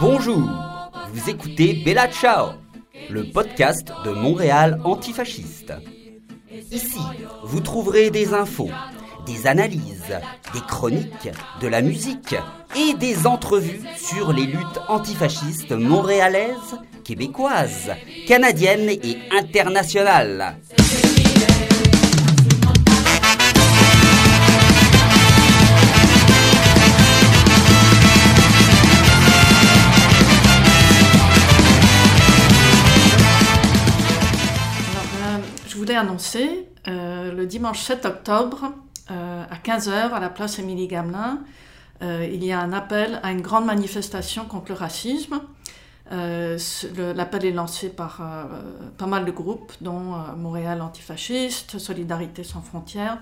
Bonjour, vous écoutez Bella Ciao, le podcast de Montréal antifasciste. Ici, vous trouverez des infos, des analyses, des chroniques, de la musique et des entrevues sur les luttes antifascistes montréalaises, québécoises, canadiennes et internationales. Voulais annoncer euh, le dimanche 7 octobre euh, à 15h à la place Émilie Gamelin, euh, il y a un appel à une grande manifestation contre le racisme. L'appel est lancé par pas mal de groupes, dont Montréal Antifasciste, Solidarité sans frontières,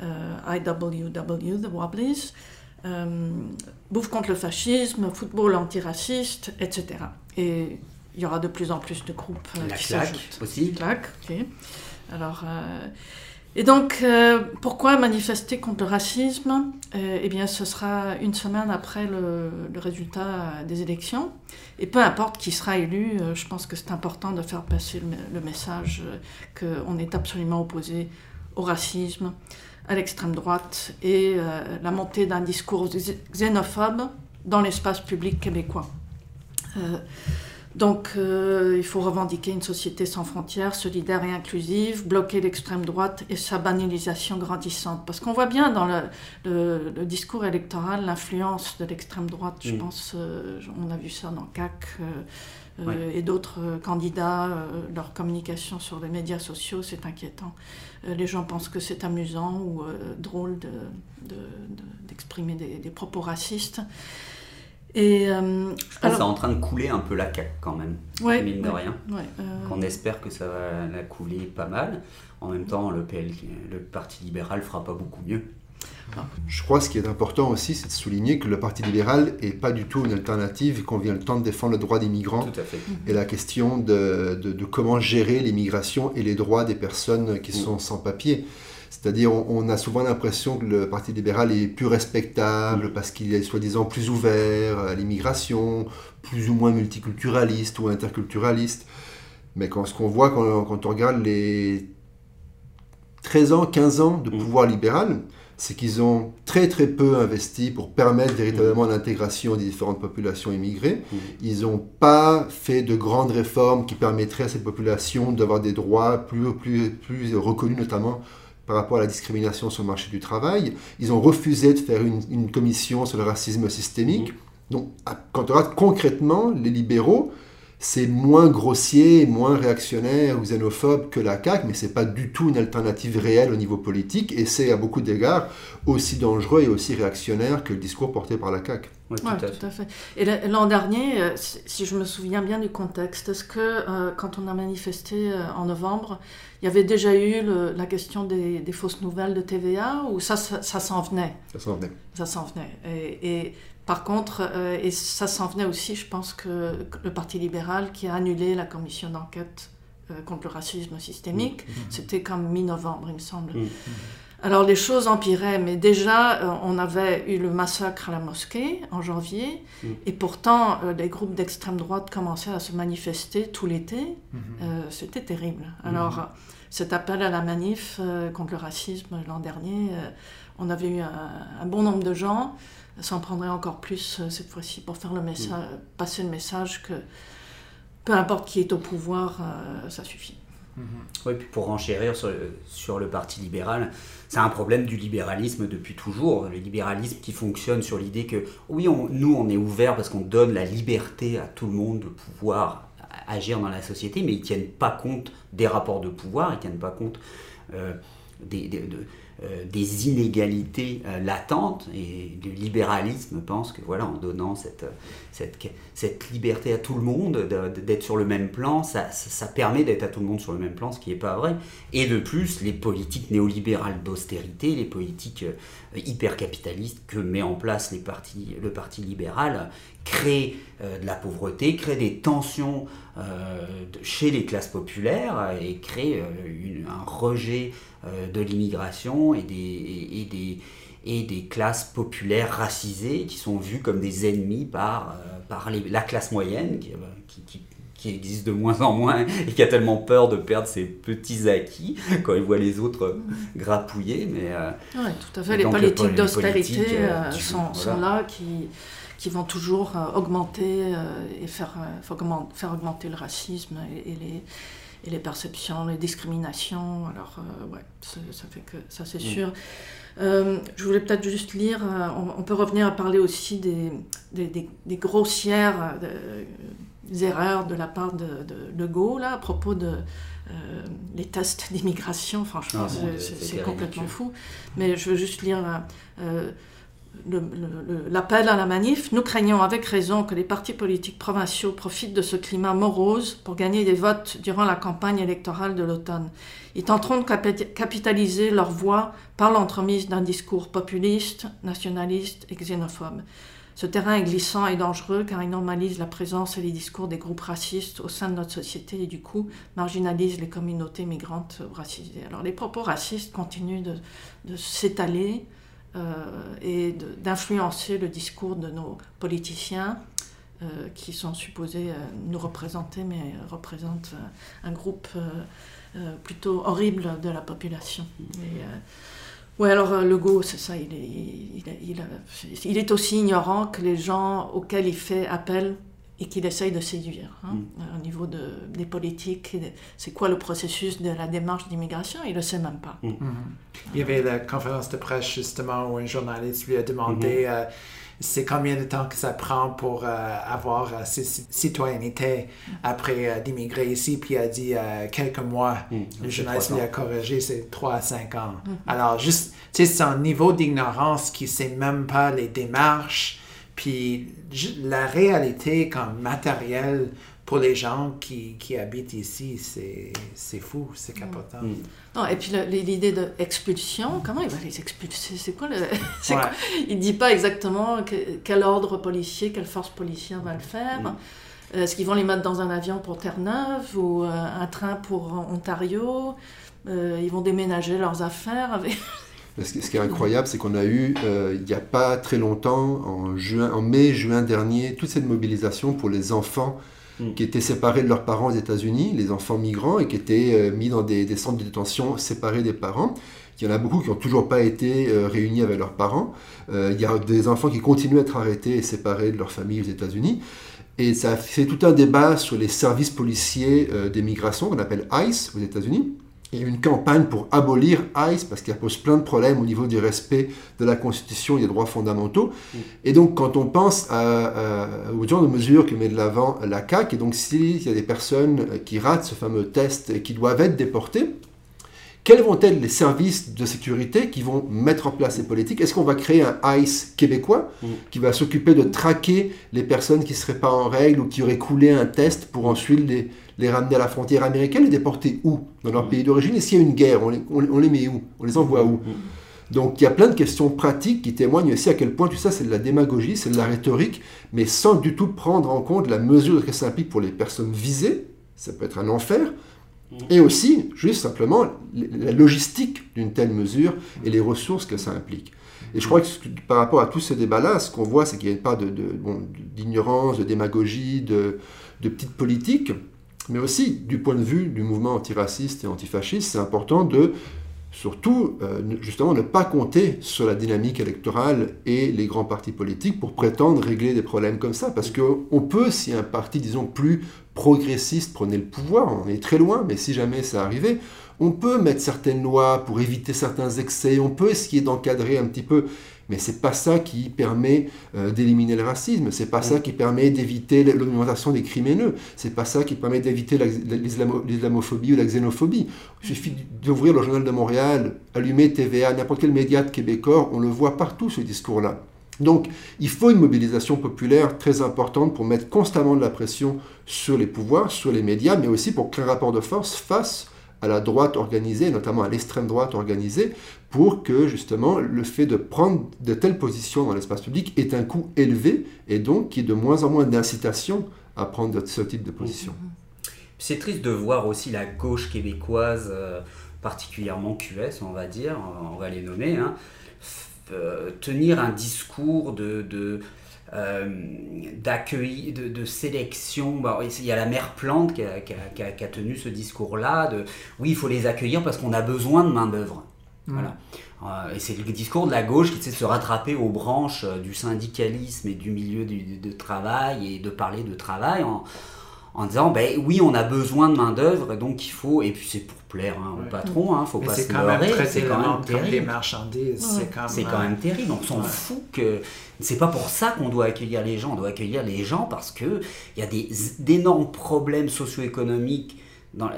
IWW, The Wobblies, Bouffe contre le fascisme, Football antiraciste, etc. Et il y aura de plus en plus de groupes euh, La qui s'ajoutent. aussi. Claque, ok. Alors, euh, et donc, euh, pourquoi manifester contre le racisme? Eh bien, ce sera une semaine après le, le résultat des élections. Et peu importe qui sera élu, je pense que c'est important de faire passer le, me- le message qu'on est absolument opposé au racisme, à l'extrême droite et euh, la montée d'un discours xé- xénophobe dans l'espace public québécois. Euh, donc, euh, il faut revendiquer une société sans frontières, solidaire et inclusive, bloquer l'extrême droite et sa banalisation grandissante. Parce qu'on voit bien dans le, le- le discours électoral l'influence de l'extrême droite. Je Mm. pense, euh, on a vu ça dans CAC euh, Ouais. et d'autres euh, candidats. euh, leur communication sur les médias sociaux, c'est inquiétant. Les gens pensent que c'est amusant ou drôle de- de- de- d'exprimer des, des propos racistes. Et euh, Je pense que c'est en train de couler un peu la caque quand même, ouais, mine de ouais, rien. ouais, euh, On espère que ça va la couler pas mal. En même temps, le, PL, le Parti libéral fera pas beaucoup mieux. Je crois que ce qui est important aussi, c'est de souligner que le Parti libéral n'est pas du tout une alternative et qu'on vient le temps de défendre le droit des migrants Tout à fait. et la question de, de- de comment gérer l'immigration et les droits des personnes qui Mm. sont sans papier. C'est-à-dire, on, on a souvent l'impression que le Parti libéral est plus respectable Mm. parce qu'il est soi-disant plus ouvert à l'immigration, plus ou moins multiculturaliste ou interculturaliste. Mais quand, ce qu'on voit quand, quand on regarde les 13 ans, 15 ans de Mm. pouvoir libéral, c'est qu'ils ont très très peu investi pour permettre véritablement l'intégration des différentes populations immigrées. Mm. Ils n'ont pas fait de grandes réformes qui permettraient à cette population d'avoir des droits plus, plus, plus reconnus, notamment par rapport à la discrimination sur le marché du travail. Ils ont refusé de faire une, une commission sur le racisme systémique. Donc, à- quand on regarde concrètement, les libéraux, c'est moins grossier, moins réactionnaire ou xénophobe que la CAQ, mais c'est pas du tout une alternative réelle au niveau politique, et c'est à beaucoup d'égards aussi dangereux et aussi réactionnaire que le discours porté par la CAQ. Ouais, tout Ouais, à fait. tout à fait. Et l'an dernier, euh, si si je me souviens bien du contexte, est-ce que euh, quand on a manifesté euh, en novembre, il y avait déjà eu le- la question des, des fausses nouvelles de TVA ou ça, ça, ça s'en venait? Ça s'en venait. Ça s'en venait. Et, et par contre, euh, et ça s'en venait aussi, je pense que, le Parti libéral qui a annulé la commission d'enquête euh, contre le racisme systémique, c'était comme mi-novembre, il me semble. Mm. Alors les choses empiraient, mais déjà euh, on avait eu le massacre à la mosquée en janvier, et pourtant euh, les groupes d'extrême droite commençaient à se manifester tout l'été. Euh, C'était terrible. Alors cet appel à la manif contre le racisme l'an dernier, on avait eu un, un bon nombre de gens. Ça en prendrait encore plus euh, cette fois-ci pour faire le message, passer le message que peu importe qui est au pouvoir, euh, ça suffit. Oui, puis pour enchérir sur le, sur le Parti libéral, c'est un problème du libéralisme depuis toujours. Le libéralisme qui fonctionne sur l'idée que, oui, on- nous, on est ouvert parce qu'on donne la liberté à tout le monde de pouvoir agir dans la société, mais ils tiennent pas compte des rapports de pouvoir, ils tiennent pas compte euh, euh, des inégalités euh, latentes et le libéralisme pense que voilà en donnant cette, liberté à tout le monde de- de- d'être sur le même plan ça, permet d'être à tout le monde sur le même plan ce qui n'est pas vrai. Et de plus les politiques néolibérales d'austérité les politiques euh, hyper capitalistes que met en place le parti libéral créent de la pauvreté créent des tensions chez les classes populaires et crée un rejet de l'immigration et des, classes populaires racisées qui sont vues comme des ennemis par, la classe moyenne qui, qui existe de moins en moins et qui a tellement peur de perdre ses petits acquis quand il voit les autres grapouiller. Mais, euh, tout à fait. Les politiques d'austérité euh, euh, sont, là qui, qui vont toujours augmenter et faire, faire augmenter le racisme et, les, et les perceptions, les discriminations. Alors, ouais, ça fait que ça, c'est sûr. je voulais peut-être juste lire, on, peut revenir à parler aussi des, des, des, grossières erreurs de la part de, de Gaulle là, à propos de euh, les tests d'immigration. Franchement, ah, c'est complètement fou. Mais je veux juste lire euh, l'appel à la manif. Nous craignons avec raison que les partis politiques provinciaux profitent de ce climat morose pour gagner des votes durant la campagne électorale de l'automne. Ils tenteront de capitaliser leur voix par l'entremise d'un discours populiste, nationaliste et xénophobe. Ce terrain est glissant et dangereux car il normalise la présence et les discours des groupes racistes au sein de notre société et du coup marginalise les communautés migrantes racisées. Alors les propos racistes continuent de, s'étaler euh, et d'influencer le discours de nos politiciens euh, qui sont supposés euh, nous représenter mais représentent un groupe plutôt horrible de la population. Oui, alors euh, Legault, c'est ça, il est, il, est aussi ignorant que les gens auxquels il fait appel et qu'il essaye de séduire hein, mm. au niveau de, des politiques. C'est quoi le processus de la démarche d'immigration? Il ne le sait même pas. Mm. Mm-hmm. Il y avait la conférence de presse justement où un journaliste lui a demandé mm-hmm. euh, c'est combien de temps que ça prend pour euh, avoir euh, citoyenneté après d'immigrer ici, puis il a dit quelques mois. Mm. Le journaliste lui a corrigé, c'est 3 à 5 ans. Mm-hmm. Alors, juste, tu sais, c'est un niveau d'ignorance qui ne sait même pas les démarches puis la réalité comme matériel pour les gens qui, qui habitent ici, c'est fou, c'est mm. capotant. Mm. Non, et puis l'idée d'expulsion, comment il va les expulser? C'est quoi le. Il ne dit pas exactement quel ordre policier, quelle force policière va le faire. Mm. Est-ce qu'ils vont les mettre dans un avion pour Terre-Neuve ou euh, un train pour Ontario? Euh, Ils vont déménager leurs affaires avec. Ce qui est incroyable, c'est qu'on a eu, euh, il n'y a pas très longtemps, en, juin, en mai, juin dernier, toute cette mobilisation pour les enfants hmm. qui étaient séparés de leurs parents aux États-Unis, les enfants migrants, et qui étaient euh, mis dans des, centres de détention séparés des parents. Il y en a beaucoup qui n'ont toujours pas été euh, réunis avec leurs parents. il y a des enfants qui continuent à être arrêtés et séparés de leur famille aux États-Unis. Et ça fait tout un débat sur les services policiers des migrations qu'on appelle ICE aux États-Unis il y a une campagne pour abolir ICE parce qu'elle pose plein de problèmes au niveau du respect de la Constitution et des droits fondamentaux. Mm. Et donc, quand on pense à, aux genre de mesures que met de l'avant la CAQ, et donc s'il y a des personnes qui ratent ce fameux test et qui doivent être déportées, quels vont être les services de sécurité qui vont mettre en place ces politiques? Est-ce qu'on va créer un ICE québécois mm. qui va s'occuper de traquer les personnes qui ne seraient pas en règle ou qui auraient coulé un test pour ensuite les, les ramener à la frontière américaine, les déporter où? Dans leur pays d'origine? Et s'il y a une guerre, on les, met où? On les envoie où? Donc il y a plein de questions pratiques qui témoignent aussi à quel point tout ça c'est de la démagogie, c'est de la rhétorique, mais sans du tout prendre en compte la mesure que ça implique pour les personnes visées, ça peut être un enfer, et aussi juste simplement la logistique d'une telle mesure et les ressources que ça implique. Et je crois que par rapport à tous ces débats-là, ce qu'on voit, c'est qu'il n'y a pas d'ignorance, de, de, démagogie, de, petites politiques, mais aussi du point de vue du mouvement antiraciste et antifasciste, c'est important de surtout euh, justement ne pas compter sur la dynamique électorale et les grands partis politiques pour prétendre régler des problèmes comme ça. Parce qu'on peut, si un parti, disons, plus progressiste prenait le pouvoir, on est très loin, mais si jamais ça arrivait, on peut mettre certaines lois pour éviter certains excès, on peut essayer d'encadrer un petit peu mais c'est pas ça qui permet euh, d'éliminer le racisme, c'est pas ça qui permet d'éviter l'augmentation des crimes haineux, c'est pas ça qui permet d'éviter l'islamophobie ou la xénophobie. Il suffit d'ouvrir le journal de Montréal, allumer TVA, n'importe quel média de québécois, on le voit partout ce discours-là. Donc, il faut une mobilisation populaire très importante pour mettre constamment de la pression sur les pouvoirs, sur les médias, mais aussi pour créer un rapport de force face à la droite organisée, notamment à l'extrême droite organisée, pour que justement le fait de prendre de telles positions dans l'espace public ait un coût élevé et donc qu'il y ait de moins en moins d'incitation à prendre ce type de position. C'est triste de voir aussi la gauche québécoise, euh, particulièrement QS, on va dire, on va les nommer, hein, euh, tenir un discours de, de d'accueil, de, sélection. Bah, il y a la mère Plante qui a, qui a, tenu ce discours-là de oui, il faut les accueillir parce qu'on a besoin de main-d'œuvre. Mmh. Voilà. Euh, et c'est le discours de la gauche qui essaie de se rattraper aux branches euh, du syndicalisme et du milieu du, de travail et de parler de travail en, en disant ben oui on a besoin de main d'œuvre donc il faut et puis c'est pour plaire hein, au patron hein, faut pas se leurrer c'est quand même terrible. les marchandises c'est quand, quand, même terrible on s'en fout que c'est pas pour ça qu'on doit accueillir les gens on doit accueillir les gens parce que il y a des d'énormes problèmes socio-économiques dans,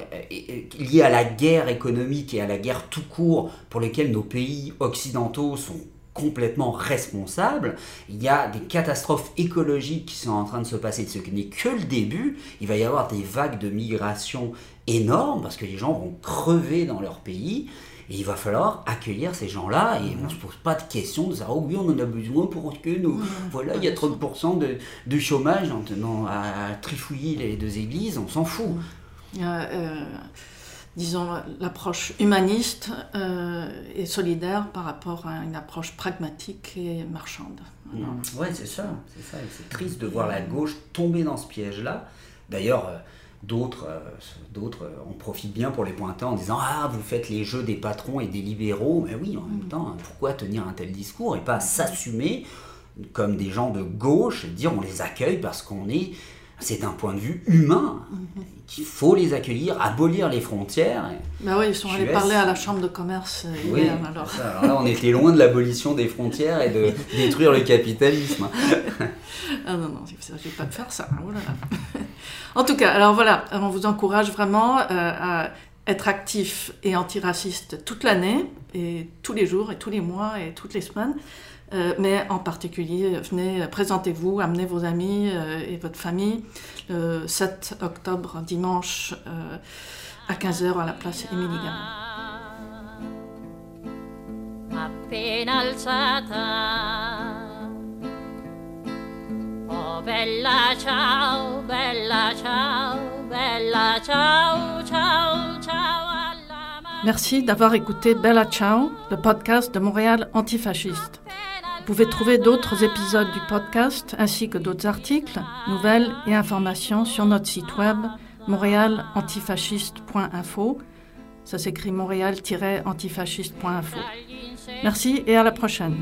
liés à la guerre économique et à la guerre tout court pour lesquels nos pays occidentaux sont complètement responsables. Il y a des catastrophes écologiques qui sont en train de se passer, ce qui n'est que le début. Il va y avoir des vagues de migration énormes parce que les gens vont crever dans leur pays. Et il va falloir accueillir ces gens-là et on ne se pose pas de questions de savoir, oh oui, on en a besoin pour que nous. Voilà, il y a 30% de, de, chômage en tenant à, trifouiller les deux églises, on s'en fout. Euh, disons, l'approche humaniste euh, et solidaire par rapport à une approche pragmatique et marchande. Oui, Ouais, c'est ça, c'est ça. C'est triste de voir la gauche tomber dans ce piège-là. D'ailleurs, euh, d'autres, euh, d'autres en profitent bien pour les pointer en disant Ah, vous faites les jeux des patrons et des libéraux. Mais oui, en même mm. temps, hein, pourquoi tenir un tel discours et pas s'assumer comme des gens de gauche et dire on les accueille parce qu'on est c'est un point de vue humain qu'il faut les accueillir, abolir les frontières. Ben oui, ils sont allés parler à la chambre de commerce euh, hier, alors. là, on était loin de l'abolition des frontières et de détruire le capitalisme. ah non, non, je ne vais pas faire ça. Oh en tout cas, alors voilà, on vous encourage vraiment euh, à être actif et antiraciste toute l'année, et tous les jours, et tous les mois, et toutes les semaines. Euh, mais en particulier, venez, présentez-vous, amenez vos amis euh, et votre famille le 7 octobre, dimanche, euh, à 15h à la place Émilie ciao. Merci d'avoir écouté Bella Ciao, le podcast de Montréal antifasciste. Vous pouvez trouver d'autres épisodes du podcast ainsi que d'autres articles, nouvelles et informations sur notre site web montréalantifasciste.info. Ça s'écrit montréal-antifasciste.info. Merci et à la prochaine.